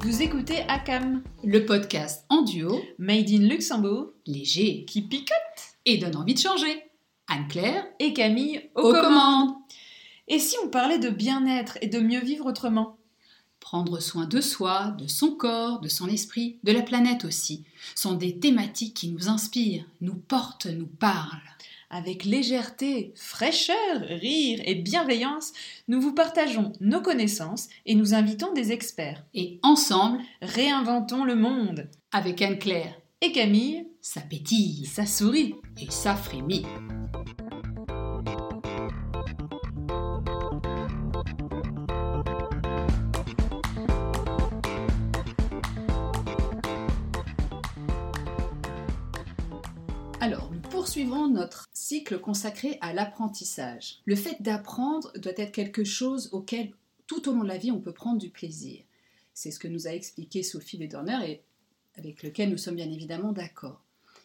Vous écoutez ACAM, le podcast en duo, made in Luxembourg, léger qui picote et donne envie de changer. Anne-Claire et Camille aux, commandes. Et si on parlait de bien-être et de mieux vivre autrement? Prendre soin de soi, de son corps, de son esprit, de la planète aussi, sont des thématiques qui nous inspirent, nous portent, nous parlent. Avec légèreté, fraîcheur, rire et bienveillance, nous vous partageons nos connaissances et nous invitons des experts. Et ensemble, réinventons le monde. Avec Anne-Claire et Camille, ça pétille, ça sourit et ça frémit. Notre cycle consacré à l'apprentissage. Le fait d'apprendre doit être quelque chose auquel tout au long de la vie on peut prendre du plaisir. C'est ce que nous a expliqué Sophie Lederner et avec lequel nous sommes bien évidemment d'accord.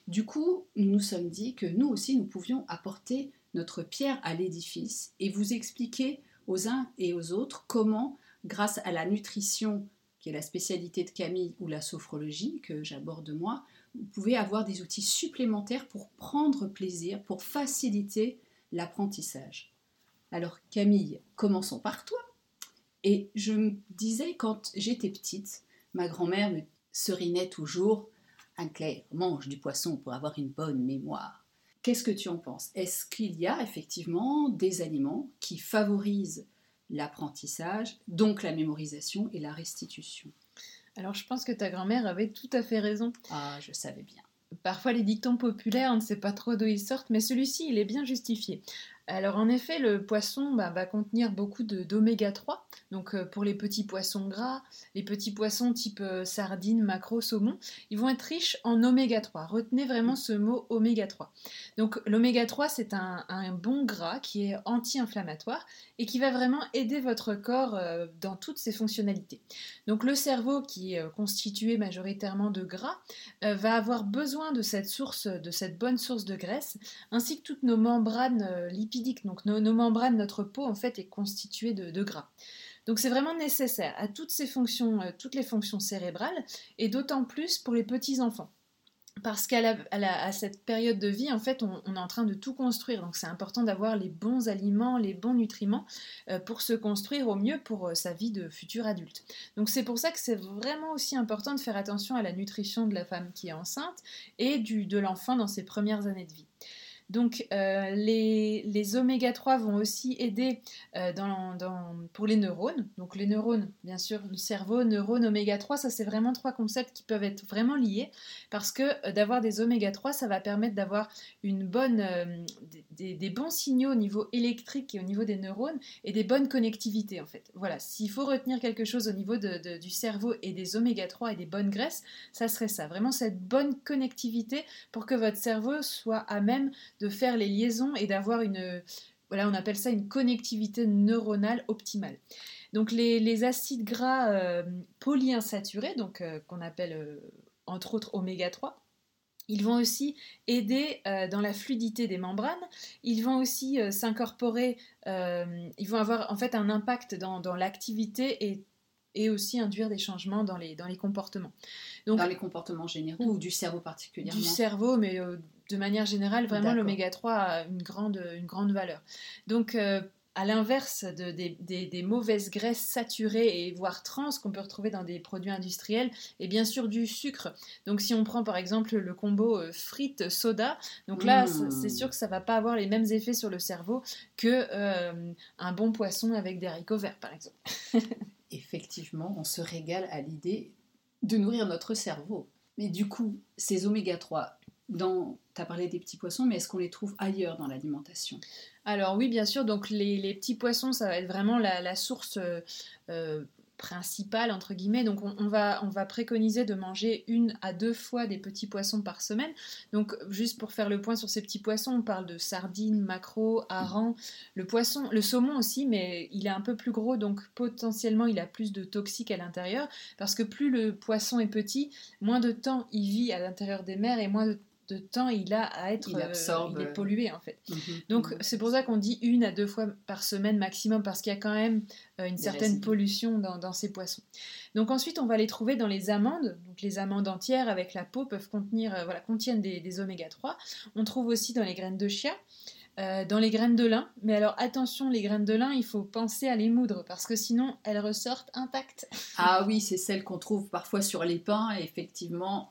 Du coup, nous nous sommes dit que nous aussi nous pouvions apporter notre pierre à l'édifice et vous expliquer aux uns et aux autres comment, grâce à la nutrition, qui est la spécialité de Camille, ou la sophrologie, que j'aborde moi, vous pouvez avoir des outils supplémentaires pour prendre plaisir, pour faciliter l'apprentissage. Alors Camille, commençons par toi. Et je me disais quand j'étais petite, ma grand-mère me serinait toujours Anne-Claire, mange du poisson pour avoir une bonne mémoire. Qu'est-ce que tu en penses? Est-ce qu'il y a effectivement des aliments qui favorisent l'apprentissage, donc la mémorisation et la restitution? Alors je pense que ta grand-mère avait tout à fait raison. Ah, je savais bien. Parfois les dictons populaires, on ne sait pas trop d'où ils sortent, mais celui-ci, il est bien justifié. Alors en effet, le poisson bah, va contenir beaucoup d'oméga 3, donc euh, pour les petits poissons gras, les petits poissons type euh, sardines, maquereau, saumon, ils vont être riches en oméga 3. Retenez vraiment ce mot oméga 3. Donc l'oméga 3, c'est un, bon gras qui est anti-inflammatoire et qui va vraiment aider votre corps euh, dans toutes ses fonctionnalités. Donc le cerveau, qui est constitué majoritairement de gras, va avoir besoin de cette source, de cette bonne source de graisse, ainsi que toutes nos membranes donc nos, membranes, notre peau en fait est constituée de, gras. Donc c'est vraiment nécessaire à toutes ces fonctions, euh, toutes les fonctions cérébrales, et d'autant plus pour les petits enfants. Parce qu'à cette période de vie, en fait, on, est en train de tout construire. Donc c'est important d'avoir les bons aliments, les bons nutriments euh, pour se construire au mieux pour euh, sa vie de futur adulte. Donc c'est pour ça que c'est vraiment aussi important de faire attention à la nutrition de la femme qui est enceinte et du, de l'enfant dans ses premières années de vie. Donc euh, les, oméga 3 vont aussi aider euh, pour les neurones. Donc les neurones, bien sûr, le cerveau, neurones, oméga 3, ça c'est vraiment trois concepts qui peuvent être vraiment liés parce que euh, d'avoir des oméga 3, ça va permettre d'avoir une bonne, des, bons signaux au niveau électrique et au niveau des neurones et des bonnes connectivités en fait. Voilà, s'il faut retenir quelque chose au niveau du cerveau et des oméga 3 et des bonnes graisses, ça serait ça. Vraiment cette bonne connectivité pour que votre cerveau soit à même de faire les liaisons et d'avoir une, voilà, on appelle ça une connectivité neuronale optimale. Donc les, acides gras euh, polyinsaturés, donc euh, qu'on appelle euh, entre autres oméga 3, ils vont aussi aider dans la fluidité des membranes. Ils vont aussi s'incorporer. ils vont avoir en fait un impact dans, l'activité et, et, aussi induire des changements dans les, dans les comportements. Donc, dans les comportements généraux ou du cerveau particulièrement Du cerveau, mais de manière générale, vraiment l'oméga 3 a une grande, une grande valeur. Donc, euh, à l'inverse de, des, mauvaises graisses saturées et voire trans qu'on peut retrouver dans des produits industriels, et bien sûr du sucre. Donc si on prend par exemple le combo euh, frites soda, donc là mmh. c'est sûr que ça va pas avoir les mêmes effets sur le cerveau que euh, un bon poisson avec des haricots verts par exemple. Effectivement, on se régale à l'idée de nourrir notre cerveau. Mais du coup, ces oméga 3, dans, tu as parlé des petits poissons, mais est-ce qu'on les trouve ailleurs dans l'alimentation? Alors oui, bien sûr. Donc les, petits poissons, ça va être vraiment la, source euh, euh, principal entre guillemets. Donc on, va, on va préconiser de manger une à deux fois des petits poissons par semaine. Donc juste pour faire le point sur ces petits poissons, on parle de sardines, maquereaux, harengs, le poisson, le saumon aussi, mais il est un peu plus gros, donc potentiellement il a plus de toxiques à l'intérieur, parce que plus le poisson est petit, moins de temps il vit à l'intérieur des mers et moins de de temps il a à être il, absorbe, est euh, pollué en fait. Mhm. Donc mhm. c'est pour ça qu'on dit une à deux fois par semaine maximum parce qu'il y a quand même euh, une certaine pollution dans, ces poissons. Donc ensuite on va les trouver dans les amandes. Donc les amandes entières avec la peau peuvent contenir euh, voilà contiennent des, oméga 3. On trouve aussi dans les graines de chia. dans les graines de lin, mais alors attention, les graines de lin, il faut penser à les moudre parce que sinon elles ressortent intactes. Ah oui, c'est celles qu'on trouve parfois sur les pains, et effectivement,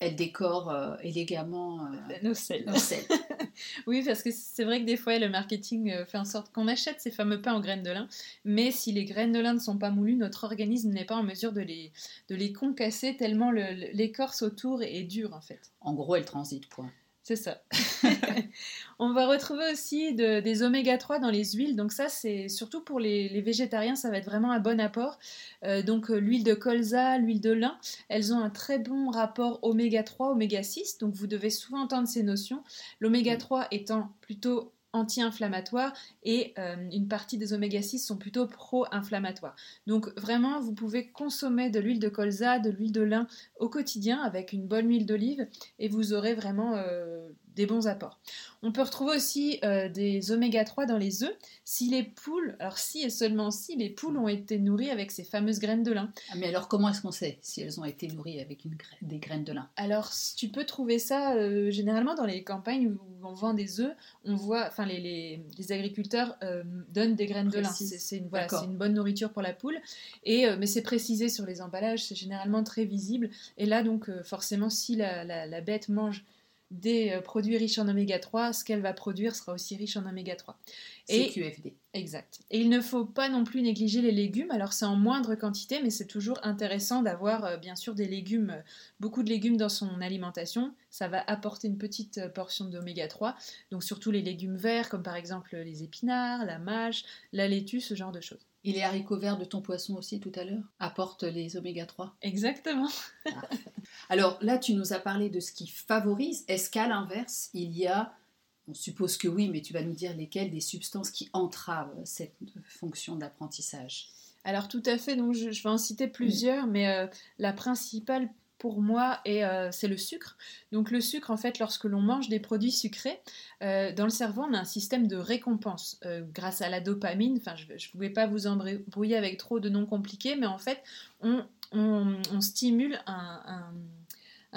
elle décore euh, élégamment euh, nos selles. oui, parce que c'est vrai que des fois, le marketing euh, fait en sorte qu'on achète ces fameux pains en graines de lin, mais si les graines de lin ne sont pas moulues, notre organisme n'est pas en mesure de les, de les concasser tellement l'écorce autour est dure en fait. En gros, elle transite, point. C'est ça. on va retrouver aussi des oméga 3 dans les huiles. Donc ça, c'est surtout pour les, végétariens, ça va être vraiment un bon apport. Euh, donc euh, l'huile de colza, l'huile de lin, elles ont un très bon rapport oméga 3, oméga 6. Donc vous devez souvent entendre ces notions. L'oméga 3 étant plutôt anti-inflammatoires et euh, une partie des oméga 6 sont plutôt pro-inflammatoires. Donc vraiment, vous pouvez consommer de l'huile de colza, de l'huile de lin au quotidien avec une bonne huile d'olive et vous aurez vraiment euh, des bons apports. On peut retrouver aussi euh, des oméga 3 dans les œufs si les poules, alors si et seulement si les poules ont été nourries avec ces fameuses graines de lin. Ah, mais alors comment est-ce qu'on sait si elles ont été nourries avec une des graines de lin? Alors tu peux trouver ça euh, généralement dans les campagnes où on vend des œufs, on voit, enfin les, agriculteurs euh, donnent des graines de lin. C'est une, une, bonne nourriture pour la poule, et, mais c'est précisé sur les emballages, c'est généralement très visible. Et là donc forcément si la bête mange des euh, produits riches en oméga 3, ce qu'elle va produire sera aussi riche en oméga 3. Et QFD. Exact. Et il ne faut pas non plus négliger les légumes. Alors c'est en moindre quantité, mais c'est toujours intéressant d'avoir euh, bien sûr des légumes, euh, beaucoup de légumes dans son alimentation. Ça va apporter une petite portion d'oméga 3. Donc surtout les légumes verts, comme par exemple les épinards, la mâche, la laitue, ce genre de choses. Et les haricots verts de ton poisson aussi tout à l'heure apportent les oméga 3 Exactement. Alors là, tu nous as parlé de ce qui favorise. Est-ce qu'à l'inverse, il y a, on suppose que oui, mais tu vas nous dire lesquelles, des substances qui entravent cette fonction d'apprentissage? Alors tout à fait, donc je, vais en citer plusieurs, mais euh, la principale pour moi, et euh, c'est le sucre. Donc le sucre, en fait, lorsque l'on mange des produits sucrés, euh, dans le cerveau, on a un système de récompense euh, grâce à la dopamine. Enfin, je ne pouvais pas vous embrouiller avec trop de noms compliqués, mais en fait, on, stimule un un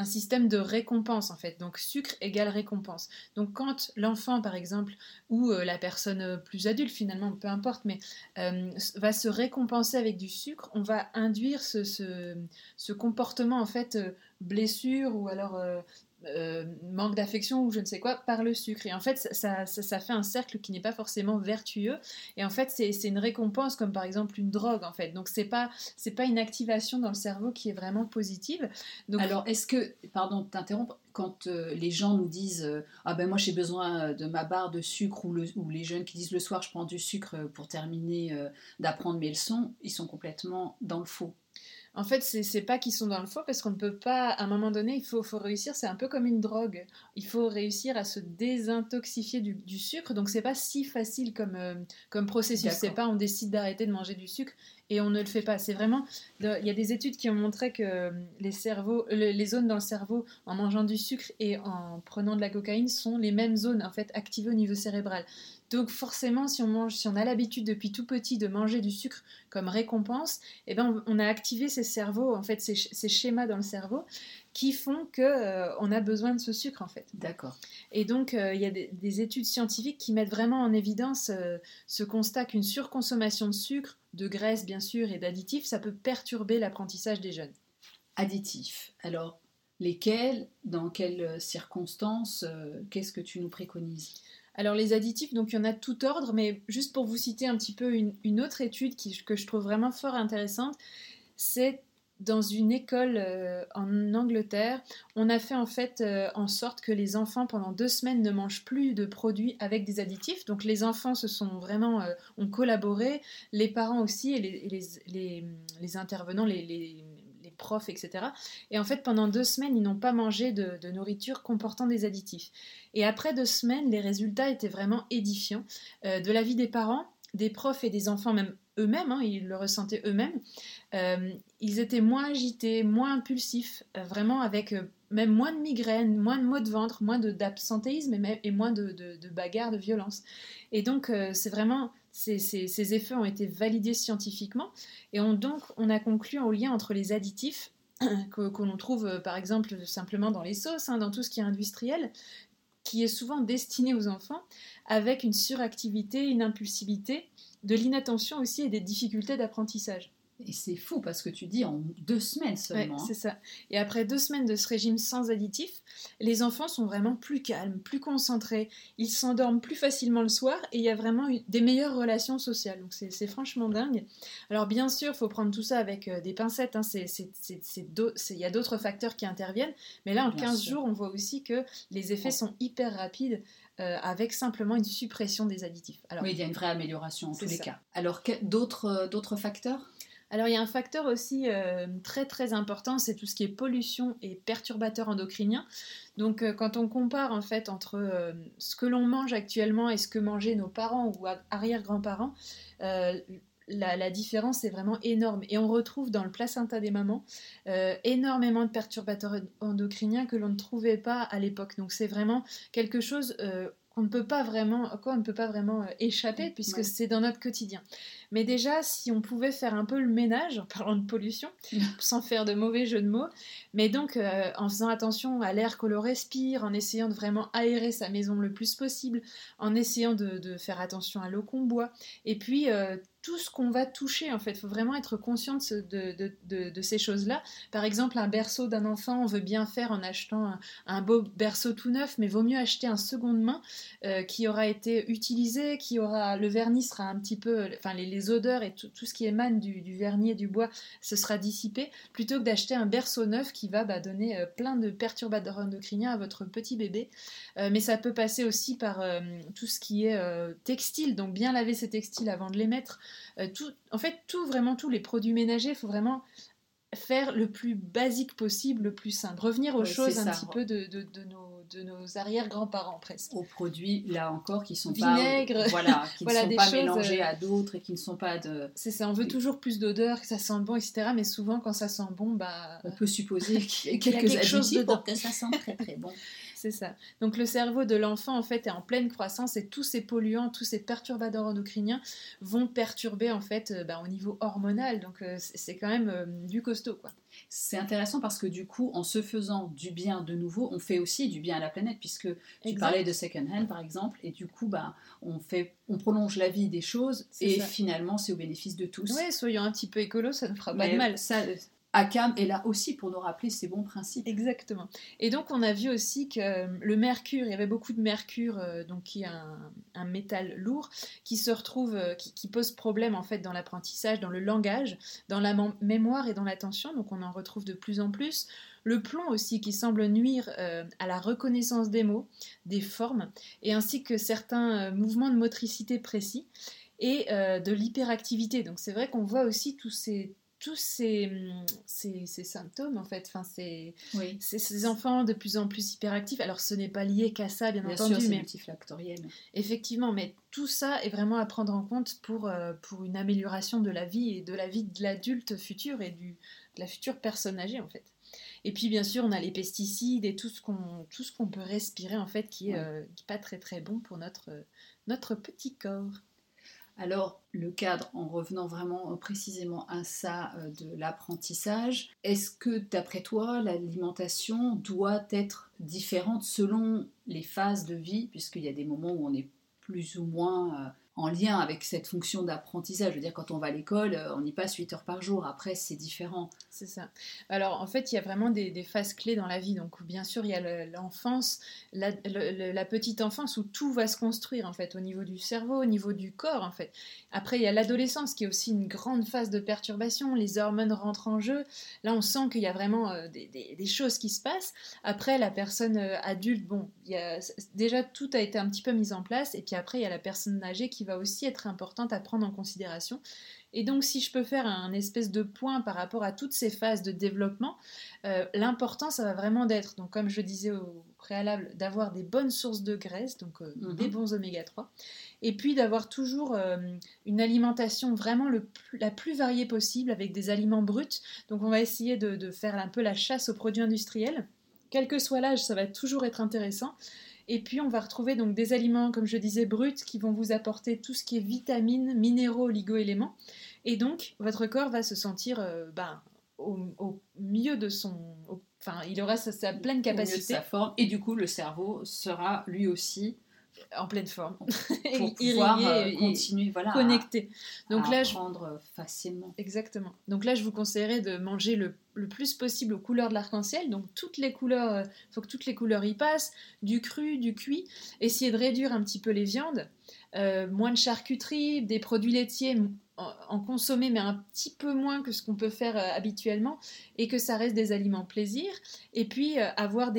système de récompense en fait. Donc sucre égale récompense. Donc quand l'enfant par exemple ou euh, la personne euh, plus adulte finalement, peu importe, mais euh, va se récompenser avec du sucre, on va induire ce, comportement en fait blessure ou alors euh, manque d'affection ou je ne sais quoi par le sucre. Et en fait, ça, ça, fait un cercle qui n'est pas forcément vertueux. Et en fait, c'est une récompense comme par exemple une drogue en fait. Donc c'est pas c'est pas une activation dans le cerveau qui est vraiment positive. Donc, Alors est-ce que pardon t'interrompre quand euh, les gens nous disent euh, ah ben moi j'ai besoin de ma barre de sucre ou, le, ou, les jeunes qui disent le soir je prends du sucre pour terminer d'apprendre mes leçons, ils sont complètement dans le faux. En fait, c'est pas qu'ils sont dans le faux parce qu'on ne peut pas, à un moment donné, il faut, faut réussir, c'est un peu comme une drogue. Il faut réussir à se désintoxifier du, du sucre, donc c'est pas si facile comme, euh, comme processus. C'est pas on décide d'arrêter de manger du sucre et on ne le fait pas. C'est vraiment, il y a des études qui ont montré que euh, les, cerveaux, les zones dans le cerveau en mangeant du sucre et en prenant de la cocaïne sont les mêmes zones en fait activées au niveau cérébral. Donc forcément, si on mange, si on a l'habitude depuis tout petit de manger du sucre comme récompense, eh ben on, a activé ces cerveaux, en fait, ces, schémas dans le cerveau qui font que euh, on a besoin de ce sucre en fait. D'accord. Et donc euh, il y a des, études scientifiques qui mettent vraiment en évidence euh, ce constat qu'une surconsommation de sucre, de graisse bien sûr et d'additifs, ça peut perturber l'apprentissage des jeunes. Additifs. Alors lesquels, dans quelles circonstances, qu'est-ce que tu nous préconises? Alors les additifs, donc il y en a tout ordre, mais juste pour vous citer un petit peu une, autre étude que je trouve vraiment fort intéressante, c'est dans une école euh, en Angleterre, on a fait en fait euh, en sorte que les enfants pendant deux semaines ne mangent plus de produits avec des additifs. Donc les enfants se sont vraiment euh, ont collaboré, les parents aussi et les, les, intervenants, les, profs, etc. Et en fait pendant deux semaines ils n'ont pas mangé de, de, nourriture comportant des additifs. Et après deux semaines les résultats étaient vraiment édifiants de la vie des parents des profs et des enfants, même eux-mêmes, hein, ils le ressentaient eux-mêmes, euh, ils étaient moins agités, moins impulsifs, euh, vraiment avec euh, même moins de migraines, moins de maux de ventre, moins d'absentéisme et, et, moins de, de, bagarres, de violence. Et donc, c'est vraiment, ces, effets ont été validés scientifiquement, et on, donc on a conclu au lien entre les additifs que, l'on trouve par exemple simplement dans les sauces, hein, dans tout ce qui est industriel, qui est souvent destiné aux enfants, avec une suractivité, une impulsivité, de l'inattention aussi et des difficultés d'apprentissage. Et c'est fou parce que tu dis en deux semaines seulement. c'est ça. Et après deux semaines de ce régime sans additifs, les enfants sont vraiment plus calmes, plus concentrés, ils s'endorment plus facilement le soir et il y a vraiment des meilleures relations sociales. Donc c'est franchement dingue. Alors bien sûr, il faut prendre tout ça avec euh, des pincettes. Hein. Il y a d'autres facteurs qui interviennent. Mais là, en 15 jours, on voit aussi que les effets sont hyper rapides. Euh, avec simplement une suppression des additifs. Alors, oui, il y a une vraie amélioration en tous les cas. Alors, d'autres euh, d'autres facteurs? Alors il y a un facteur aussi euh, très très important, c'est tout ce qui est pollution et perturbateurs endocriniens. Donc quand on compare en fait entre ce que l'on mange actuellement et ce que mangeaient nos parents ou arrière-grands-parents, la, différence est vraiment énorme. Et on retrouve dans le placenta des mamans énormément de perturbateurs endocriniens que l'on ne trouvait pas à l'époque. Donc c'est vraiment quelque chose qu'on ne peut pas vraiment, quoi on ne peut pas vraiment euh, échapper puisque c'est dans notre quotidien. Mais déjà, si on pouvait faire un peu le ménage en parlant de pollution, sans faire de mauvais jeux de mots, mais donc euh, en faisant attention à l'air que l'on respire, en essayant de vraiment aérer sa maison le plus possible, en essayant de, faire attention à l'eau qu'on boit, et puis euh, tout ce qu'on va toucher en fait. Il faut vraiment être conscient de, ces choses-là. Par exemple, un berceau d'un enfant, on veut bien faire en achetant un, beau berceau tout neuf, mais vaut mieux acheter un seconde main euh, qui aura été utilisé, qui aura le vernis sera un petit peu, enfin les, odeurs et tout, ce qui émane du, vernis et du bois, ce sera dissipé, plutôt que d'acheter un berceau neuf qui va bah, donner euh, plein de perturbateurs endocriniens à votre petit bébé. Euh, mais ça peut passer aussi par tout ce qui est textile, donc bien laver ses textiles avant de les mettre. Euh, tout, en fait, tout, vraiment, tous les produits ménagers, il faut vraiment faire le plus basique possible, le plus simple. Revenir aux choses un petit peu de, de, nos, de nos arrière-grands-parents presque. Aux produits, là encore, qui sont Vinaigre. pas, voilà, qui ne sont pas mélangés euh, à d'autres et qui ne sont pas de... C'est ça, on veut toujours plus d'odeur, que ça sente bon, etc. Mais souvent, quand ça sent bon, bah... On peut supposer qu'il y a quelques quelque chose pour que ça sente très très bon. C'est ça. Donc le cerveau de l'enfant en fait est en pleine croissance et tous ces polluants, tous ces perturbateurs endocriniens vont perturber en fait euh, bah, au niveau hormonal. Donc euh, c'est quand même euh, du costaud quoi. C'est intéressant parce que du coup, en se faisant du bien de nouveau, on fait aussi du bien à la planète, puisque tu parlais de second hand par exemple, et du coup, bah, on, fait, on prolonge la vie des choses, et finalement, c'est au bénéfice de tous. Oui, soyons un petit peu écolo, ça ne fera pas de mal. Ça, Akam est là aussi pour nous rappeler ces bons principes. Exactement. Et donc on a vu aussi que euh, le mercure, il y avait beaucoup de mercure, euh, donc qui est un, métal lourd, qui se retrouve, euh, qui, pose problème en fait dans l'apprentissage, dans le langage, dans la mémoire et dans l'attention. Donc on en retrouve de plus en plus. Le plomb aussi qui semble nuire à la reconnaissance des mots, des formes, et ainsi que certains mouvements de motricité précis et de l'hyperactivité. Donc c'est vrai qu'on voit aussi tous ces tous ces, ces, symptômes, en fait, enfin, ces, ces, enfants de plus en plus hyperactifs. Alors, ce n'est pas lié qu'à ça, bien, entendu, sûr, mais multifactoriel. Effectivement, mais tout ça est vraiment à prendre en compte pour, euh, pour une amélioration de la vie et de la vie de l'adulte futur et du, de la future personne âgée, en fait. Et puis, bien sûr, on a les pesticides et tout ce qu'on, peut respirer, en fait, qui n'est euh, pas très, très bon pour notre, notre petit corps. Alors, le cadre, en revenant vraiment précisément à ça euh, de l'apprentissage, est-ce que d'après toi, l'alimentation doit être différente selon les phases de vie, puisqu'il y a des moments où on est plus ou moins en lien avec cette fonction d'apprentissage. Je veux dire, quand on va à l'école, euh, on y passe 8 heures par jour. Après, c'est différent. C'est ça. Alors, en fait, il y a vraiment des, phases clés dans la vie. Donc, bien sûr, il y a l'enfance, la, petite enfance où tout va se construire, en fait, au niveau du cerveau, au niveau du corps, en fait. Après, il y a l'adolescence qui est aussi une grande phase de perturbation. Les hormones rentrent en jeu. Là, on sent qu'il y a vraiment euh, des, choses qui se passent. Après, la personne euh, adulte, bon, il y déjà, tout a été un petit peu mis en place. Et puis après, il y a la personne âgée qui va aussi être importante à prendre en considération. Et donc, si je peux faire un espèce de point par rapport à toutes ces phases de développement, euh, l'important, ça va vraiment d'être, donc comme je disais au préalable, d'avoir des bonnes sources de graisse, donc euh, mhm. des bons oméga 3, et puis d'avoir toujours euh, une alimentation vraiment le la plus variée possible avec des aliments bruts. Donc, on va essayer de, de faire un peu la chasse aux produits industriels. Quel que soit l'âge, ça va toujours être intéressant. Et puis on va retrouver donc des aliments, comme je disais, bruts, qui vont vous apporter tout ce qui est vitamines, minéraux, oligo-éléments. Et donc votre corps va se sentir euh, ben, au, au, milieu de son... enfin, il aura sa, pleine capacité. sa forme. Et du coup, le cerveau sera lui aussi en pleine forme pour pouvoir euh, continuer voilà connecter donc à là apprendre facilement exactement donc là je vous conseillerais de manger le, le plus possible aux couleurs de l'arc-en-ciel. Donc toutes les couleurs euh, faut que toutes les couleurs y passent. Du cru du cuit. Essayer de réduire un petit peu les viandes. Euh, moins de charcuterie des produits laitiers en, consommer, mais un petit peu moins que ce qu'on peut faire euh, habituellement, et que ça reste des aliments plaisir. Et puis avoir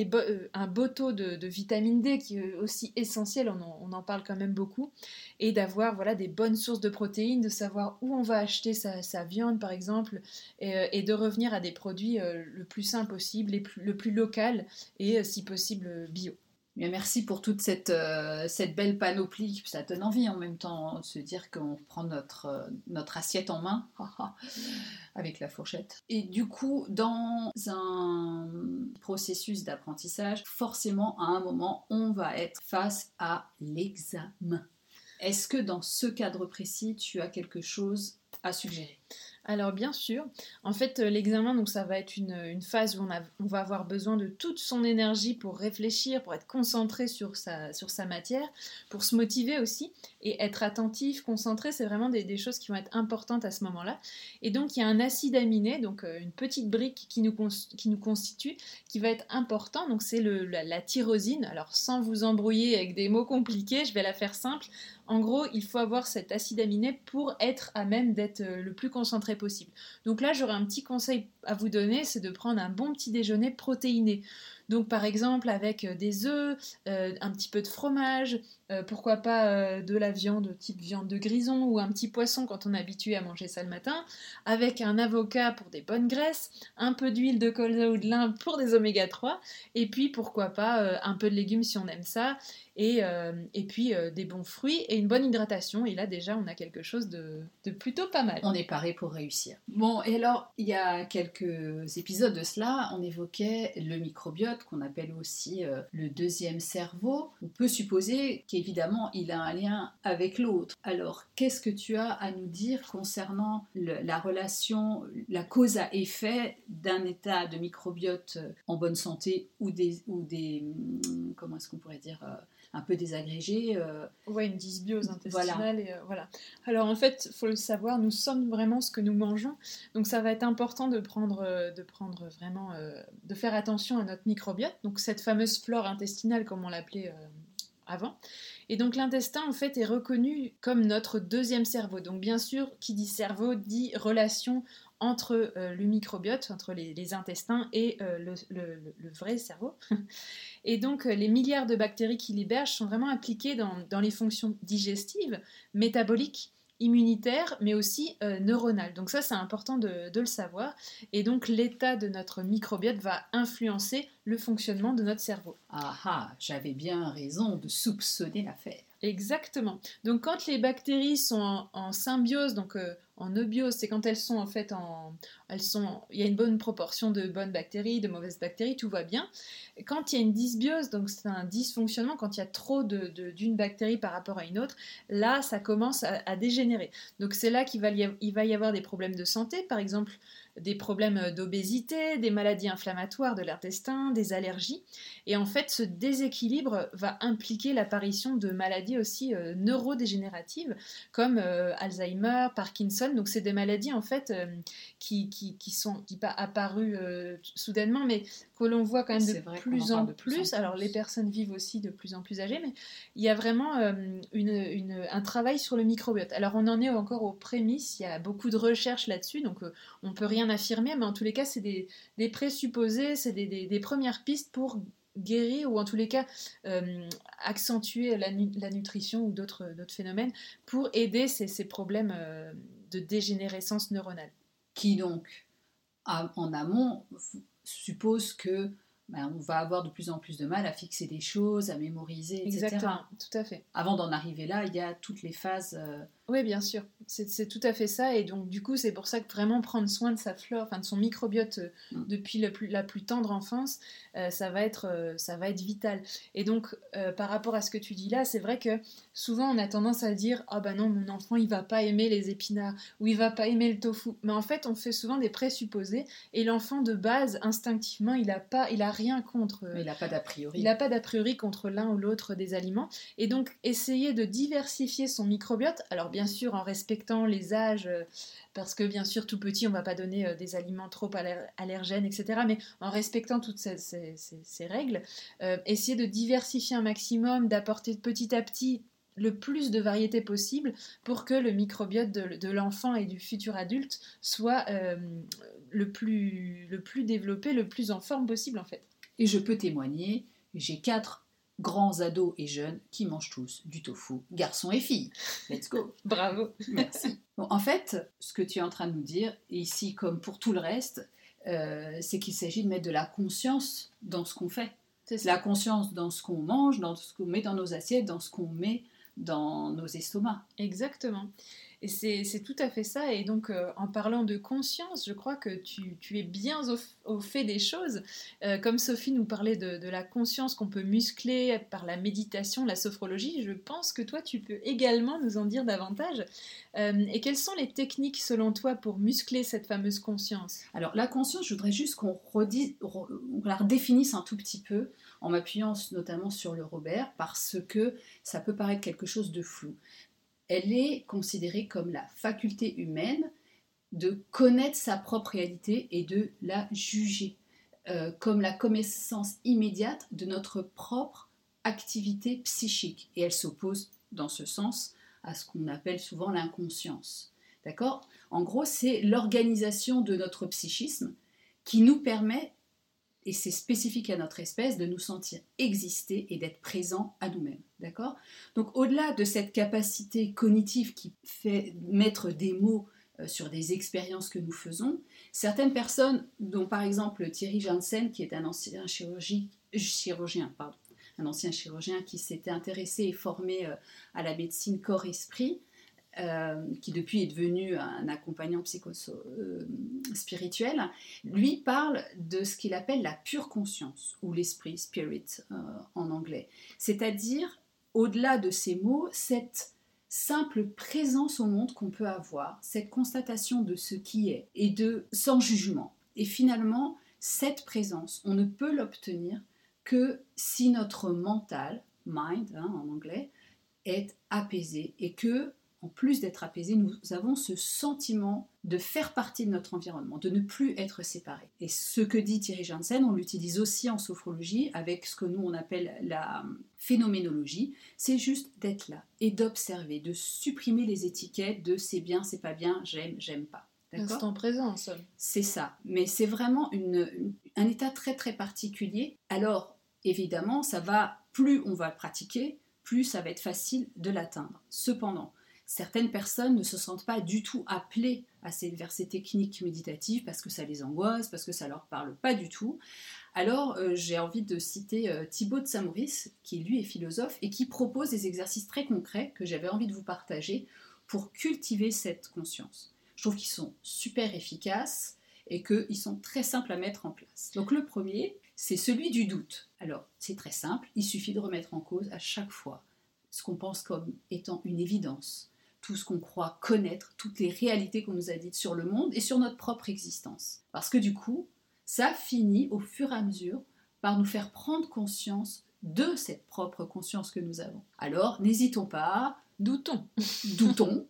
un beau de, vitamine D qui est aussi essentiel, on en, parle quand même beaucoup, et d'avoir voilà des bonnes sources de protéines, de savoir où on va acheter sa, viande par exemple, et, de revenir à des produits le plus sain possible, le plus local et si possible bio merci pour toute cette, euh, belle panoplie. Ça donne envie en même temps de se dire qu'on prend euh, notre assiette en main avec la fourchette. Et du coup, dans un processus d'apprentissage, forcément, à un moment, on va être face à l'examen. Est-ce que dans ce cadre précis, tu as quelque chose à suggérer? Alors bien sûr, en fait euh, l'examen donc ça va être une, phase où on, va avoir besoin de toute son énergie pour réfléchir, pour être concentré sur sa, matière, pour se motiver aussi et être attentif, concentré, c'est vraiment des, choses qui vont être importantes à ce moment-là. Et donc il y a un acide aminé, donc euh, une petite brique qui nous, constitue, qui va être important, donc c'est la tyrosine. Alors sans vous embrouiller avec des mots compliqués, je vais la faire simple. En gros, il faut avoir cet acide aminé pour être à même d'être euh, le plus concentré possible. Donc là, j'aurais un petit conseil à vous donner, c'est de prendre un bon petit déjeuner protéiné. Donc par exemple avec euh, des œufs, euh, un petit peu de fromage, euh, pourquoi pas de la viande type viande de grison ou un petit poisson quand on est habitué à manger ça le matin, avec un avocat pour des bonnes graisses, un peu d'huile de colza ou de lin pour des oméga 3, et puis pourquoi pas un peu de légumes si on aime ça, et, et puis des bons fruits et une bonne hydratation, et là déjà on a quelque chose de, de plutôt pas mal. On est paré pour réussir. Bon, et alors il y a quelques épisodes de cela, on évoquait le microbiote qu'on appelle aussi euh, le deuxième cerveau, on peut supposer qu'évidemment il a un lien avec l'autre. Alors, qu'est-ce que tu as à nous dire concernant la relation, la cause à effet d'un état de microbiote euh, en bonne santé ou des, ou des hum, comment est-ce qu'on pourrait dire, euh, un peu désagrégé. Euh, ouais, une dysbiose intestinale. Et, euh, voilà. Alors en fait, il faut le savoir, nous sommes vraiment ce que nous mangeons. Donc ça va être important de prendre, euh, de prendre vraiment, de faire attention à notre microbiote. Donc cette fameuse flore intestinale, comme on l'appelait avant. Et donc l'intestin en fait est reconnu comme notre deuxième cerveau. Donc bien sûr, qui dit cerveau dit relation entre euh, le microbiote, entre les, intestins et euh, le, vrai cerveau. Et donc euh, les milliards de bactéries qui l'hébergent sont vraiment impliquées dans, les fonctions digestives, métaboliques, immunitaires, mais aussi neuronales. Donc ça c'est important de, de, le savoir. Et donc l'état de notre microbiote va influencer le fonctionnement de notre cerveau. Ah ah, j'avais bien raison de soupçonner l'affaire. Exactement. Donc quand les bactéries sont en, symbiose, donc en eubiose, c'est quand elles sont en fait en, elles sont, il y a une bonne proportion de bonnes bactéries, de mauvaises bactéries, tout va bien. Quand il y a une dysbiose, donc c'est un dysfonctionnement, quand il y a trop d'une de, bactérie par rapport à une autre, là ça commence à, dégénérer. Donc c'est là qu'il va, va y avoir des problèmes de santé, par exemple des problèmes d'obésité, des maladies inflammatoires de l'intestin, des allergies. Et en fait, ce déséquilibre va impliquer l'apparition de maladies aussi euh, neurodégénératives comme euh, Alzheimer, Parkinson. Donc, c'est des maladies en fait euh, qui, qui, qui, sont qui pas apparues soudainement, mais que l'on voit quand même de plus, en, plus. Alors, les personnes vivent aussi de plus en plus âgées, mais il y a vraiment une, un travail sur le microbiote. Alors, on en est encore aux prémices. Il y a beaucoup de recherches là-dessus, donc on peut rien affirmer, mais en tous les cas, c'est des, présupposés, c'est des, premières pistes pour guérir ou en tous les cas euh, accentuer la, nutrition ou d'autres phénomènes pour aider ces, problèmes euh, de dégénérescence neuronale. Qui donc, en amont, suppose que ben, on va avoir de plus en plus de mal à fixer des choses, à mémoriser, etc. Exactement, tout à fait. Avant d'en arriver là, il y a toutes les phases. Euh, oui, bien sûr, c'est tout à fait ça. Et donc, du coup, c'est pour ça que vraiment prendre soin de sa flore, enfin de son microbiote euh, mm. depuis la plus tendre enfance, euh, ça, va être, ça va être vital. Et donc, par rapport à ce que tu dis là, c'est vrai que souvent on a tendance à dire Ah ben non, mon enfant il va pas aimer les épinards ou il va pas aimer le tofu. Mais en fait, on fait souvent des présupposés et l'enfant de base, instinctivement, il a pas, il a rien contre. il n'a pas d'a priori. Il n'a pas d'a priori contre l'un ou l'autre des aliments. Et donc, essayer de diversifier son microbiote, alors bien sûr en respectant les âges, euh, parce que bien sûr, tout petit, on ne va pas donner euh, des aliments trop allergènes, etc. Mais en respectant toutes ces, règles, euh, essayer de diversifier un maximum, d'apporter petit à petit le plus de variétés possible pour que le microbiote de, l'enfant et du futur adulte soit le, plus, le plus développé, le plus en forme possible en fait. Et je peux témoigner, j'ai quatre grands ados et jeunes qui mangent tous du tofu, garçons et filles. Let's go. Bravo. Merci. en fait, ce que tu es en train de nous dire, ici comme pour tout le reste, euh, c'est qu'il s'agit de mettre de la conscience dans ce qu'on fait. La conscience dans ce qu'on mange, dans ce qu'on met dans nos assiettes, dans ce qu'on met dans nos estomacs. Exactement. Et c'est tout à fait ça. Et donc, euh, en parlant de conscience, je crois que tu, es bien au, fait des choses. Euh, comme Sophie nous parlait de, la conscience qu'on peut muscler par la méditation, la sophrologie, je pense que toi, tu peux également nous en dire davantage. Euh, et quelles sont les techniques, selon toi, pour muscler cette fameuse conscience? Alors, la conscience, je voudrais juste qu'on la redéfinisse un tout petit peu en m'appuyant notamment sur le Robert, parce que ça peut paraître quelque chose de flou elle est considérée comme la faculté humaine de connaître sa propre réalité et de la juger, euh, comme la connaissance immédiate de notre propre activité psychique. Et elle s'oppose dans ce sens à ce qu'on appelle souvent l'inconscience. D'accord? En gros, c'est l'organisation de notre psychisme qui nous permet et c'est spécifique à notre espèce de nous sentir exister et d'être présent à nous-mêmes. D'accord? Donc au-delà de cette capacité cognitive qui fait mettre des mots euh, sur des expériences que nous faisons, certaines personnes, dont par exemple Thierry Janssen, qui est un ancien chirurgien, pardon, un ancien chirurgien qui s'était intéressé et formé euh, à la médecine corps-esprit, euh, qui depuis est devenu un accompagnant psycho-spirituel, euh, lui parle de ce qu'il appelle la pure conscience, ou l'esprit, spirit euh, en anglais. C'est-à-dire, au-delà de ces mots, cette simple présence au monde qu'on peut avoir, cette constatation de ce qui est, et de sans jugement. Et finalement, cette présence, on ne peut l'obtenir que si notre mental, mind hein, en anglais, est apaisé et que en plus d'être apaisé, nous avons ce sentiment de faire partie de notre environnement, de ne plus être séparés. Et ce que dit Thierry Janssen, on l'utilise aussi en sophrologie avec ce que nous on appelle la phénoménologie, c'est juste d'être là et d'observer, de supprimer les étiquettes de c'est bien, c'est pas bien, j'aime, j'aime pas. Instant présence. C'est ça, mais c'est vraiment un état très très particulier. Alors évidemment, ça va, plus on va le pratiquer, plus ça va être facile de l'atteindre. Cependant, certaines personnes ne se sentent pas du tout appelées à ces, vers ces techniques méditatives parce que ça les angoisse, parce que ça leur parle pas du tout. Alors euh, j'ai envie de citer euh, Thibaut de Saint-Maurice, qui lui est philosophe et qui propose des exercices très concrets que j'avais envie de vous partager pour cultiver cette conscience. je trouve qu'ils sont super efficaces et qu'ils sont très simples à mettre en place. Donc le premier, c'est celui du doute. Alors c'est très simple, il suffit de remettre en cause à chaque fois ce qu'on pense comme étant une évidence, tout ce qu'on croit connaître, toutes les réalités qu'on nous a dites sur le monde et sur notre propre existence. Parce que du coup, ça finit au fur et à mesure par nous faire prendre conscience de cette propre conscience que nous avons. Alors, n'hésitons pas, doutons, doutons,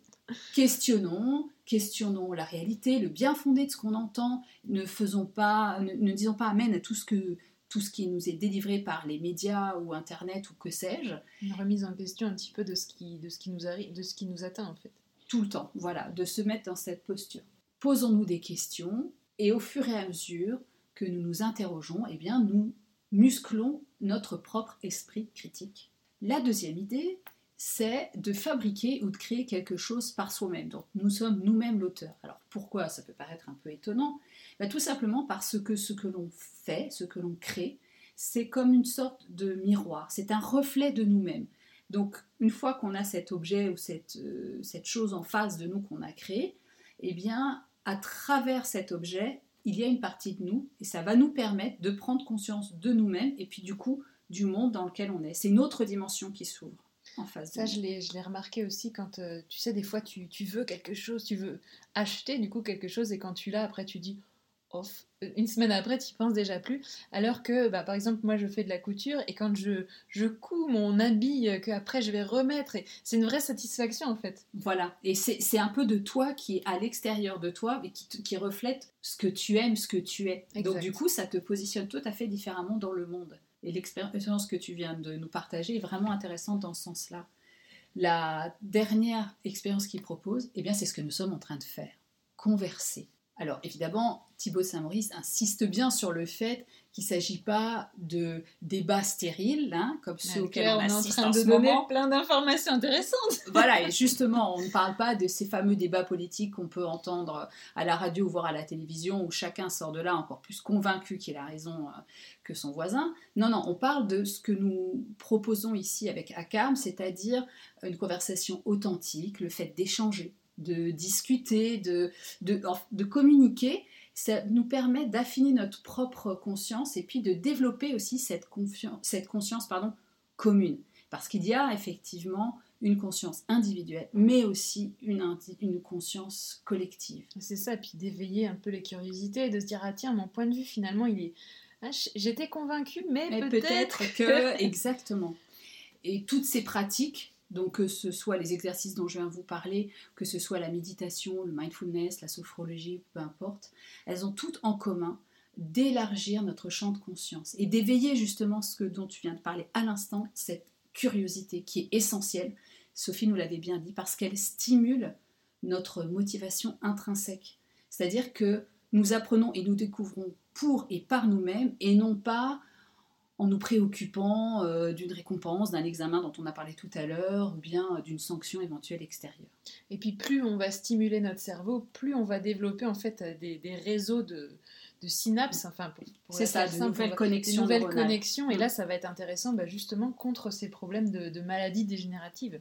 questionnons, questionnons la réalité, le bien fondé de ce qu'on entend, ne faisons pas, ne, disons pas amen à tout ce que tout ce qui nous est délivré par les médias ou internet ou que sais-je. Une remise en question un petit peu de ce qui, de ce qui nous arrive, de ce qui nous atteint en fait. Tout le temps, voilà, de se mettre dans cette posture. Posons-nous des questions et au fur et à mesure que nous nous interrogeons, eh bien nous musclons notre propre esprit critique. La deuxième idée, c'est de fabriquer ou de créer quelque chose par soi-même. Donc nous sommes nous-mêmes l'auteur. Alors pourquoi ça peut paraître un peu étonnant? Bah, Tout simplement parce que ce que l'on fait, ce que l'on crée, c'est comme une sorte de miroir, c'est un reflet de nous-mêmes. Donc une fois qu'on a cet objet ou cette, euh, cette chose en face de nous qu'on a créé, eh bien à travers cet objet, il y a une partie de nous et ça va nous permettre de prendre conscience de nous-mêmes et puis du coup du monde dans lequel on est. C'est une autre dimension qui s'ouvre. En face ça, je l'ai, remarqué aussi quand, euh, tu sais, des fois, tu, tu, veux quelque chose, tu veux acheter du coup quelque chose, et quand tu l'as, après, tu dis, une semaine après, tu penses déjà plus. Alors que, bah, par exemple, moi, je fais de la couture et quand je, je couds mon habit euh, que après je vais remettre, c'est une vraie satisfaction en fait. Voilà, et c'est un peu de toi qui est à l'extérieur de toi et qui, qui, reflète ce que tu aimes, ce que tu es. Donc du coup, ça te positionne tout à fait différemment dans le monde. Et l'expérience que tu viens de nous partager est vraiment intéressante dans ce sens-là. La dernière expérience qu'il propose, eh c'est ce que nous sommes en train de faire, converser. Alors évidemment, Thibaut Saint-Maurice insiste bien sur le fait qu'il ne s'agit pas de débats stériles, hein, comme ceux auxquels on, assiste en, train de donner plein d'informations intéressantes. voilà, et justement, on ne parle pas de ces fameux débats politiques qu'on peut entendre à la radio, voire à la télévision, où chacun sort de là encore plus convaincu qu'il a raison euh, que son voisin. Non, non, on parle de ce que nous proposons ici avec ACAM, c'est-à-dire une conversation authentique, le fait d'échanger de discuter, de, de, communiquer, ça nous permet d'affiner notre propre conscience et puis de développer aussi cette, cette conscience pardon, commune. Parce qu'il y a effectivement une conscience individuelle, mais aussi une, une conscience collective. C'est ça, puis d'éveiller un peu les curiosités, de se dire, ah tiens, mon point de vue finalement, il est... Ah, j'étais convaincue, mais, mais peut-être que... Exactement. Et toutes ces pratiques donc que ce soit les exercices dont je viens de vous parler, que ce soit la méditation, le mindfulness, la sophrologie, peu importe, elles ont toutes en commun d'élargir notre champ de conscience et d'éveiller justement ce dont tu viens de parler à l'instant, cette curiosité qui est essentielle. Sophie nous l'avait bien dit parce qu'elle stimule notre motivation intrinsèque. C'est-à-dire que nous apprenons et nous découvrons pour et par nous-mêmes et non pas en nous préoccupant euh, d'une récompense, d'un examen dont on a parlé tout à l'heure, ou bien d'une sanction éventuelle extérieure. Et puis plus on va stimuler notre cerveau, plus on va développer en fait des, réseaux de, synapses, enfin pour, c'est ça, de nouvelles connexions, nouvelles connexions. Et là, ça va être intéressant, bah, justement contre ces problèmes de, de maladies dégénératives.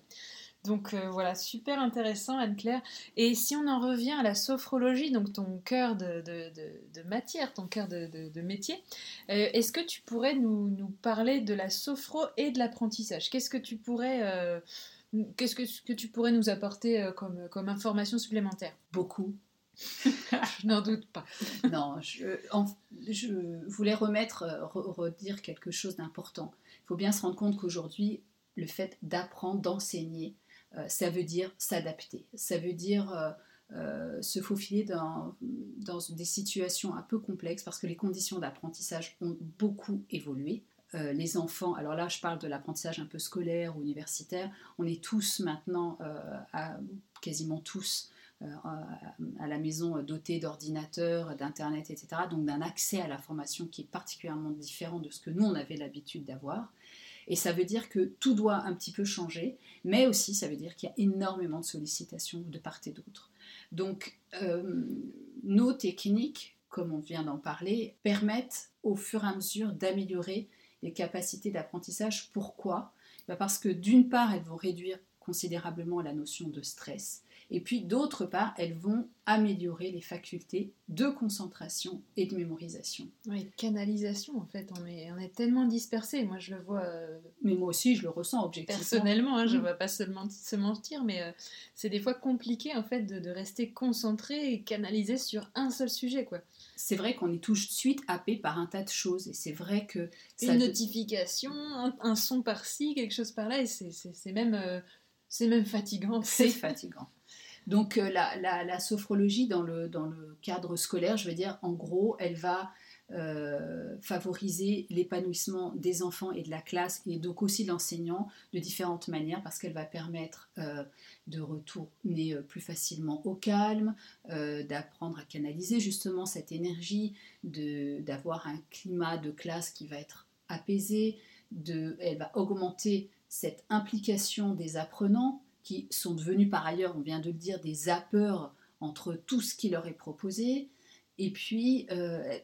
Donc euh, voilà, super intéressant Anne-Claire. Et si on en revient à la sophrologie, donc ton cœur de, matière, ton cœur de, métier, euh, est-ce que tu pourrais nous, parler de la sophro et de l'apprentissage? Qu'est-ce que tu pourrais... Euh, qu'est-ce que, tu pourrais nous apporter comme, comme information supplémentaire? Beaucoup. je n'en doute pas. non, je, je voulais remettre, redire quelque chose d'important. Il faut bien se rendre compte qu'aujourd'hui, le fait d'apprendre, d'enseigner, ça veut dire s'adapter, ça veut dire euh, euh, se faufiler dans, des situations un peu complexes parce que les conditions d'apprentissage ont beaucoup évolué. les enfants, alors là je parle de l'apprentissage un peu scolaire ou universitaire, on est tous maintenant, quasiment tous, à la maison dotés d'ordinateurs, d'internet, etc. Donc d'un accès à la formation qui est particulièrement différent de ce que nous on avait l'habitude d'avoir. Et ça veut dire que tout doit un petit peu changer, mais aussi ça veut dire qu'il y a énormément de sollicitations de part et d'autre. Donc euh, nos techniques, comme on vient d'en parler, permettent au fur et à mesure d'améliorer les capacités d'apprentissage. Pourquoi? Bah, Parce que d'une part, elles vont réduire considérablement la notion de stress Et puis d'autre part, elles vont améliorer les facultés de concentration et de mémorisation. Oui, canalisation en fait, on est, on est tellement dispersé, moi je le vois... Euh, mais moi aussi je le ressens objectivement. Personnellement, hein, je ne mm. vais pas seulement se mentir, mais euh, c'est des fois compliqué en fait de, rester concentré et canalisé sur un seul sujet quoi. C'est vrai qu'on est tout de suite happé par un tas de choses et c'est vrai que... Une notification, un, son par-ci, quelque chose par-là, et c'est même... Euh, c'est même fatigant. C'est fatigant. Donc euh, la, sophrologie dans le, dans le cadre scolaire, je veux dire, en gros, elle va euh, favoriser l'épanouissement des enfants et de la classe et donc aussi de l'enseignant de différentes manières parce qu'elle va permettre euh, de retourner plus facilement au calme, d'apprendre à canaliser justement cette énergie, d'avoir un climat de classe qui va être apaisé, de, elle va augmenter cette implication des apprenants qui sont devenus par ailleurs, on vient de le dire, des zappeurs entre tout ce qui leur est proposé. Et puis, euh,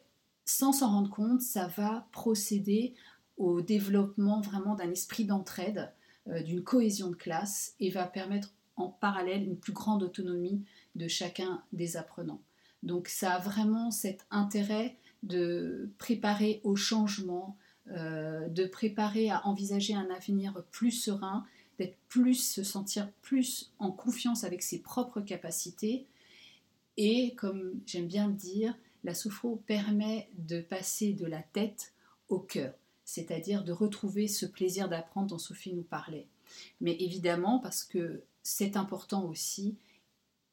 sans s'en rendre compte, ça va procéder au développement vraiment d'un esprit d'entraide, euh, d'une cohésion de classe et va permettre en parallèle une plus grande autonomie de chacun des apprenants. Donc ça a vraiment cet intérêt de préparer au changement, de préparer à envisager un avenir plus serein, d'être plus, se sentir plus en confiance avec ses propres capacités. Et comme j'aime bien le dire, la sophro permet de passer de la tête au cœur, c'est-à-dire de retrouver ce plaisir d'apprendre dont Sophie nous parlait. Mais évidemment, parce que c'est important aussi,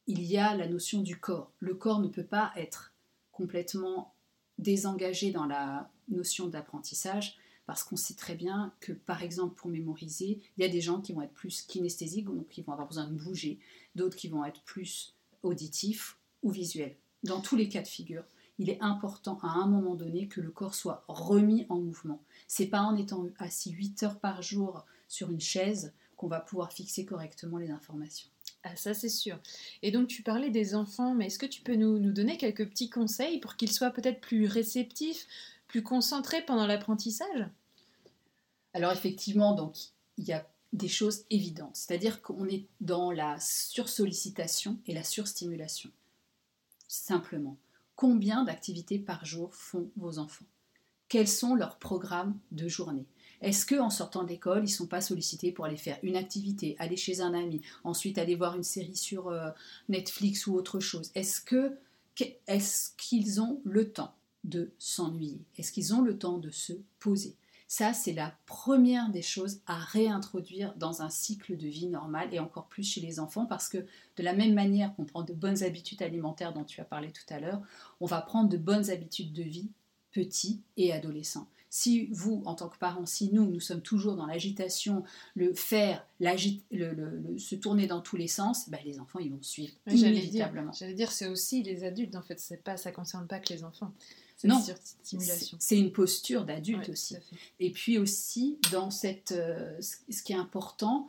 il y a la notion du corps. Le corps ne peut pas être complètement désengagé dans la notion d'apprentissage, parce qu'on sait très bien que, par exemple, pour mémoriser, il y a des gens qui vont être plus kinesthésiques, donc qui vont avoir besoin de bouger, d'autres qui vont être plus auditifs ou visuels. Dans tous les cas de figure, il est important à un moment donné que le corps soit remis en mouvement. C'est pas en étant assis 8 heures par jour sur une chaise qu'on va pouvoir fixer correctement les informations. Ah, ça c'est sûr. Et donc tu parlais des enfants, mais est-ce que tu peux nous, donner quelques petits conseils pour qu'ils soient peut-être plus réceptifs, plus concentré pendant l'apprentissage? Alors effectivement, donc il y a des choses évidentes, c'est-à-dire qu'on est dans la sursollicitation et la surstimulation. Simplement, combien d'activités par jour font vos enfants? Quels sont leurs programmes de journée? Est-ce qu'en sortant d'école, ils ne sont pas sollicités pour aller faire une activité, aller chez un ami, ensuite aller voir une série sur euh, Netflix ou autre chose? Est-ce est-ce qu'ils ont le temps de s'ennuyer? Est-ce qu'ils ont le temps de se poser? Ça, c'est la première des choses à réintroduire dans un cycle de vie normal et encore plus chez les enfants parce que de la même manière qu'on prend de bonnes habitudes alimentaires dont tu as parlé tout à l'heure, on va prendre de bonnes habitudes de vie petits et adolescents. Si vous, en tant que parents, si nous, nous sommes toujours dans l'agitation, le faire, le, se tourner dans tous les sens, ben, les enfants, ils vont suivre inévitablement. J'allais dire, c'est aussi les adultes, en fait, c'est pas, ça concerne pas que les enfants. Non, c'est une posture d'adulte aussi. Et puis aussi, dans cette, euh, ce qui est important,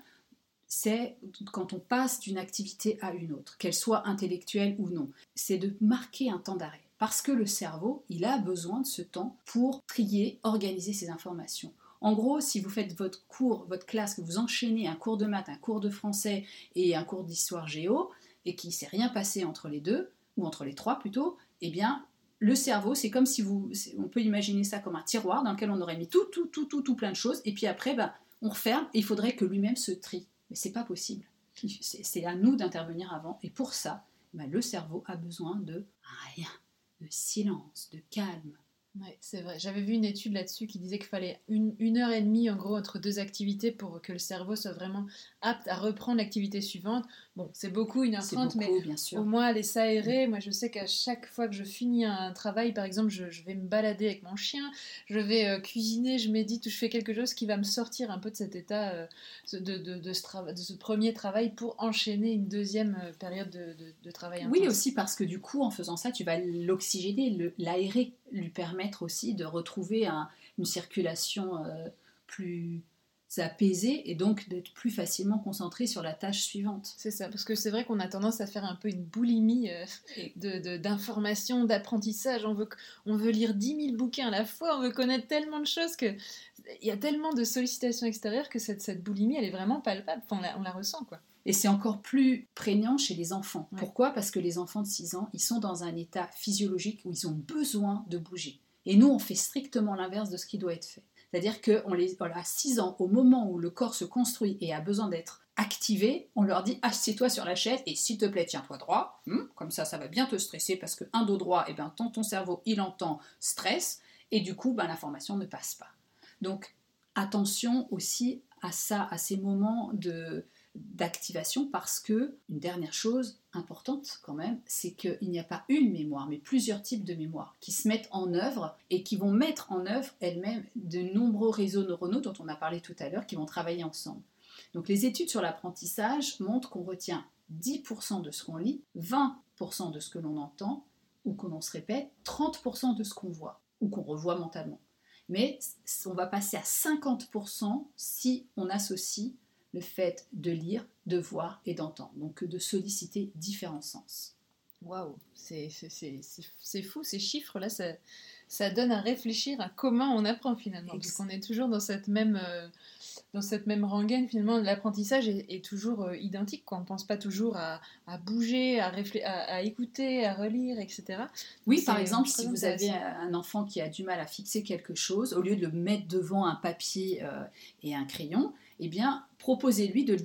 c'est quand on passe d'une activité à une autre, qu'elle soit intellectuelle ou non, c'est de marquer un temps d'arrêt. Parce que le cerveau, il a besoin de ce temps pour trier, organiser ses informations. En gros, si vous faites votre cours, votre classe, que vous enchaînez un cours de maths, un cours de français et un cours d'histoire géo, et qu'il ne s'est rien passé entre les deux, ou entre les trois plutôt, eh bien, le cerveau, c'est comme si vous, on peut imaginer ça comme un tiroir dans lequel on aurait mis tout, tout, tout, tout, tout plein de choses, et puis après, ben, on referme, et il faudrait que lui-même se trie. Mais c'est pas possible. C'est à nous d'intervenir avant, et pour ça, ben, le cerveau a besoin de rien, de silence, de calme, oui, c'est vrai. J'avais vu une étude là-dessus qui disait qu'il fallait une, une, heure et demie en gros entre deux activités pour que le cerveau soit vraiment apte à reprendre l'activité suivante. Bon, c'est beaucoup, une heure trente, mais bien sûr. au moins aller s'aérer. Moi, je sais qu'à chaque fois que je finis un travail, par exemple, je, vais me balader avec mon chien, je vais euh, cuisiner, je médite ou je fais quelque chose qui va me sortir un peu de cet état, euh, de, de, de, ce de, ce premier travail pour enchaîner une deuxième euh, période de, travail. Oui, aussi parce que du coup, en faisant ça, tu vas l'oxygéner, l'aérer, lui permettre aussi de retrouver une circulation plus s'apaiser et donc d'être plus facilement concentré sur la tâche suivante. C'est ça, parce que c'est vrai qu'on a tendance à faire un peu une boulimie euh, de- d'informations, d'apprentissage. On veut, on veut lire 10 000 bouquins à la fois, on veut connaître tellement de choses que il y a tellement de sollicitations extérieures que cette, cette boulimie, elle est vraiment palpable. Enfin, on la, on la ressent, quoi. Et c'est encore plus prégnant chez les enfants. Ouais. Pourquoi? Parce que les enfants de 6 ans, ils sont dans un état physiologique où ils ont besoin de bouger. Et nous, on fait strictement l'inverse de ce qui doit être fait. C'est-à-dire qu'à les, voilà, à 6 ans, au moment où le corps se construit et a besoin d'être activé, on leur dit assieds-toi sur la chaise et s'il te plaît, tiens-toi droit. Hum, comme ça, ça va bien te stresser parce que un dos droit, et ben, ton, ton cerveau, il entend stress et du coup, ben, l'information ne passe pas. Donc, attention aussi à ça, à ces moments de d'activation parce que une dernière chose importante quand même, c'est qu'il n'y a pas une mémoire, mais plusieurs types de mémoires qui se mettent en œuvre et qui vont mettre en œuvre elles-mêmes de nombreux réseaux neuronaux dont on a parlé tout à l'heure qui vont travailler ensemble. Donc les études sur l'apprentissage montrent qu'on retient 10% de ce qu'on lit, 20% de ce que l'on entend ou que l'on se répète, 30% de ce qu'on voit ou qu'on revoit mentalement. Mais on va passer à 50% si on associe le fait de lire, de voir et d'entendre, donc de solliciter différents sens. Waouh, c'est fou, ces chiffres-là, ça, ça donne à réfléchir à comment on apprend finalement, parce qu'on est toujours dans cette même, euh, dans cette même rengaine, finalement, l'apprentissage est, est toujours euh, identique, quoi. on ne pense pas toujours à, à bouger, à, réflé- à, à écouter, à relire, etc. Oui, par exemple, si vous avez un enfant qui a du mal à fixer quelque chose, au lieu de le mettre devant un papier euh, et un crayon, eh bien, proposez-lui de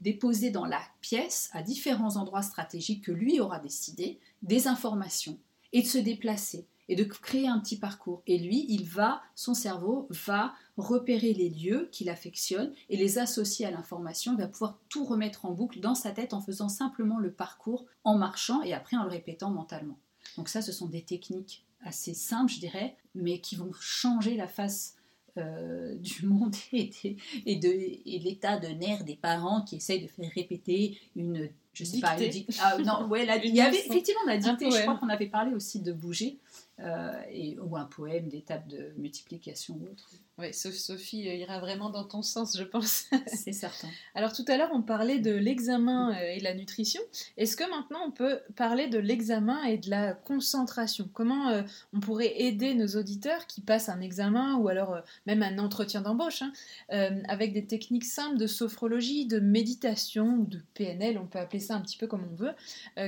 déposer dans la pièce, à différents endroits stratégiques que lui aura décidé, des informations, et de se déplacer, et de créer un petit parcours. Et lui, il va, son cerveau va repérer les lieux qu'il affectionne et les associer à l'information. Il va pouvoir tout remettre en boucle dans sa tête en faisant simplement le parcours, en marchant et après en le répétant mentalement. Donc ça, ce sont des techniques assez simples, je dirais, mais qui vont changer la face euh, du monde et, des- et de et l'état de nerfs des parents qui essayent de faire répéter une je sais pas une Dictée. dic- ah, non ouais la- il y avait effectivement la dictée je crois qu'on avait parlé aussi de bouger euh, et, ou un poème tables de multiplication ou autre Oui, Sophie euh, ira vraiment dans ton sens, je pense. c'est certain Alors tout à l'heure, on parlait de l'examen euh, et de la nutrition. Est-ce que maintenant on peut parler de l'examen et de la concentration? Comment euh, on pourrait aider nos auditeurs qui passent un examen ou alors euh, même un entretien d'embauche hein, euh, avec des techniques simples de sophrologie, de méditation ou de PNL, on peut appeler ça un petit peu comme on veut,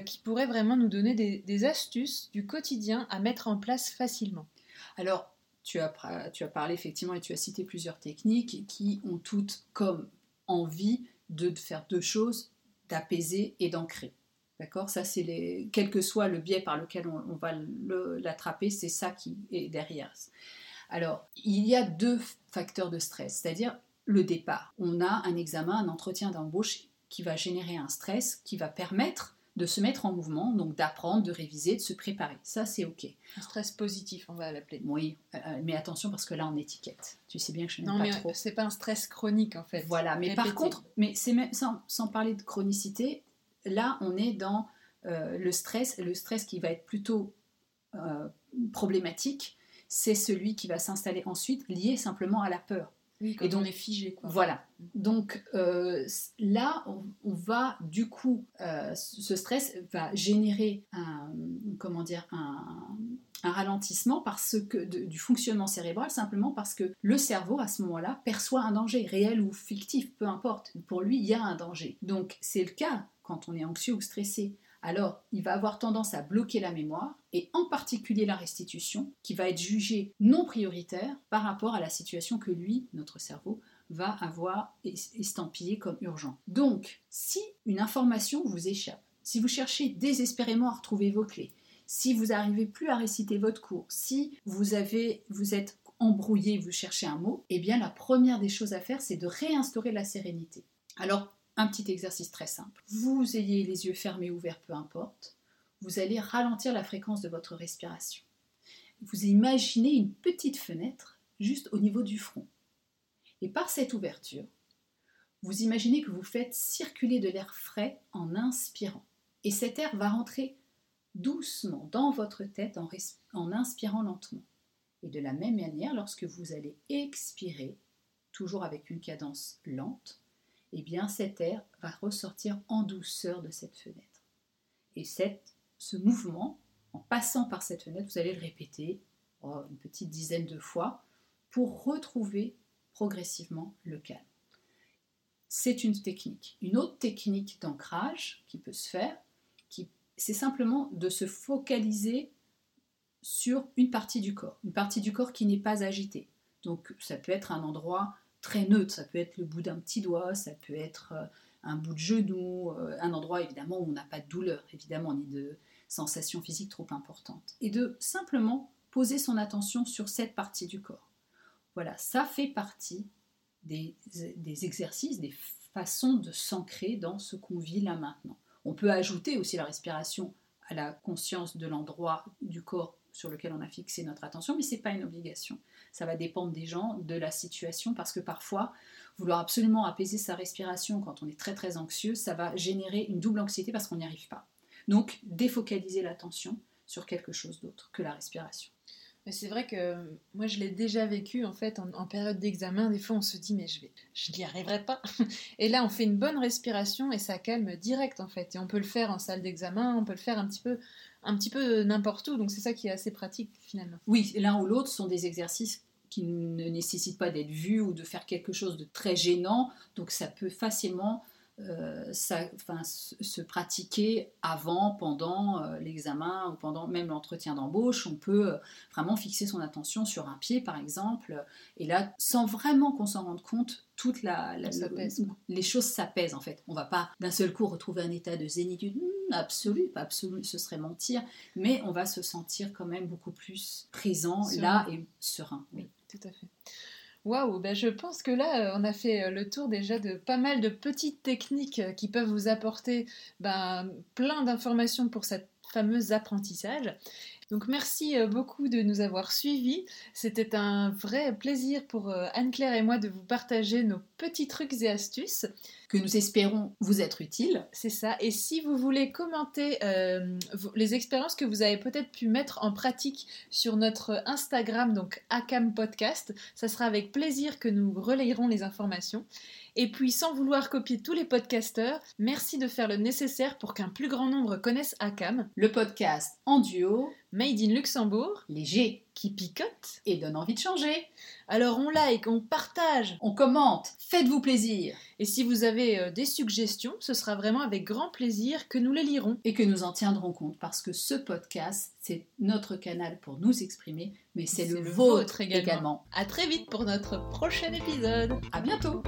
qui pourraient vraiment nous donner des, des astuces du quotidien à mettre en place facilement? Alors, tu as, parlé effectivement et tu as cité plusieurs techniques qui ont toutes comme envie de faire deux choses, d'apaiser et d'ancrer. D'accord? Ça, c'est les... Quel que soit le biais par lequel on, on va l'attraper, c'est ça qui est derrière. Alors, il y a deux facteurs de stress, c'est-à-dire le départ. On a un examen, un entretien d'embauche qui va générer un stress qui va permettre de se mettre en mouvement, donc d'apprendre, de réviser, de se préparer. Ça, c'est OK. Un stress positif, on va l'appeler. Oui, euh, mais attention parce que là on étiquette. Tu sais bien que je n'aime Non, pas mais trop. c'est pas un stress chronique en fait. Voilà, mais par contre, mais c'est même sans, sans parler de chronicité, là on est dans euh, le stress, le stress qui va être plutôt euh, problématique, c'est celui qui va s'installer ensuite lié simplement à la peur. Oui, quand Et donc- on est figé, quoi. Voilà. Donc euh, là, on, on va du coup, euh, ce stress va générer un, comment dire, un, un ralentissement parce que de- du fonctionnement cérébral simplement parce que le cerveau à ce moment-là perçoit un danger réel ou fictif, peu importe. Pour lui, il y a un danger. Donc c'est le cas quand on est anxieux ou stressé. Alors, il va avoir tendance à bloquer la mémoire, et en particulier la restitution, qui va être jugée non prioritaire par rapport à la situation que lui, notre cerveau, va avoir es- estampillé comme urgent. Donc, si une information vous échappe, si vous cherchez désespérément à retrouver vos clés, si vous n'arrivez plus à réciter votre cours, si vous, vous êtes embrouillé, vous cherchez un mot, eh bien la première des choses à faire, c'est de réinstaurer la sérénité. Alors, un petit exercice très simple. Vous ayez les yeux fermés ou ouverts, peu importe. Vous allez ralentir la fréquence de votre respiration. Vous imaginez une petite fenêtre juste au niveau du front. Et par cette ouverture, vous imaginez que vous faites circuler de l'air frais en inspirant. Et cet air va rentrer doucement dans votre tête en inspirant lentement. Et de la même manière, lorsque vous allez expirer, toujours avec une cadence lente, eh bien cet air va ressortir en douceur de cette fenêtre. Et cette, ce mouvement, en passant par cette fenêtre, vous allez le répéter oh, une petite dizaine de fois pour retrouver progressivement le calme. C'est une technique. Une autre technique d'ancrage qui peut se faire, c'est simplement de se focaliser sur une partie du corps, une partie du corps qui n'est pas agitée. Donc ça peut être un endroit très neutre, ça peut être le bout d'un petit doigt, ça peut être euh, un bout de genou, euh, un endroit évidemment où on n'a pas de douleur, évidemment, ni de sensations physiques trop importantes. Et de simplement poser son attention sur cette partie du corps. Voilà, ça fait partie des exercices, des façons de s'ancrer dans ce qu'on vit là maintenant. On peut ajouter aussi la respiration à la conscience de l'endroit du corps sur lequel on a fixé notre attention, mais ce n'est pas une obligation. Ça va dépendre des gens, de la situation, parce que parfois, vouloir absolument apaiser sa respiration quand on est très très anxieux, ça va générer une double anxiété parce qu'on n'y arrive pas. Donc, défocaliser l'attention sur quelque chose d'autre que la respiration. Mais c'est vrai que moi je l'ai déjà vécu en fait en, période d'examen. Des fois on se dit mais je vais, je n'y arriverai pas. Et là on fait une bonne respiration et ça calme direct en fait. Et on peut le faire en salle d'examen, on peut le faire un petit peu, un petit peu n'importe où. Donc c'est ça qui est assez pratique finalement. Oui, l'un ou l'autre sont des exercices qui ne nécessitent pas d'être vus ou de faire quelque chose de très gênant. Donc ça peut facilement euh, ça, enfin, se pratiquer avant, pendant euh, l'examen ou pendant même l'entretien d'embauche. On peut euh, vraiment fixer son attention sur un pied, par exemple, et là, sans vraiment qu'on s'en rende compte, toute la, les choses s'apaisent en fait. On va pas d'un seul coup retrouver un état de zénitude hmm, absolu, pas absolu, ce serait mentir, mais on va se sentir quand même beaucoup plus présent là et serein. Oui, tout à fait. Waouh, ben je pense que là, euh, on a fait euh, le tour déjà de pas mal de petites techniques euh, qui peuvent vous apporter ben, plein d'informations pour cet fameux apprentissage. Donc merci beaucoup de nous avoir suivis. C'était un vrai plaisir pour Anne-Claire et moi de vous partager nos petits trucs et astuces. Que nous espérons vous être utiles. C'est ça. Et si vous voulez commenter euh, les expériences que vous avez peut-être pu mettre en pratique sur notre Instagram, donc Acam Podcast, ça sera avec plaisir que nous relayerons les informations. Et puis, sans vouloir copier tous les podcasteurs, merci de faire le nécessaire pour qu'un plus grand nombre connaisse ACAM. Le podcast en duo, made in Luxembourg, léger, qui picote et donne envie de changer. Alors on like, on partage, on commente, faites-vous plaisir. Et si vous avez euh, des suggestions, ce sera vraiment avec grand plaisir que nous les lirons. Et que nous en tiendrons compte parce que ce podcast, c'est notre canal pour nous exprimer, mais c'est le, vôtre, également. également. À très vite pour notre prochain épisode. À bientôt.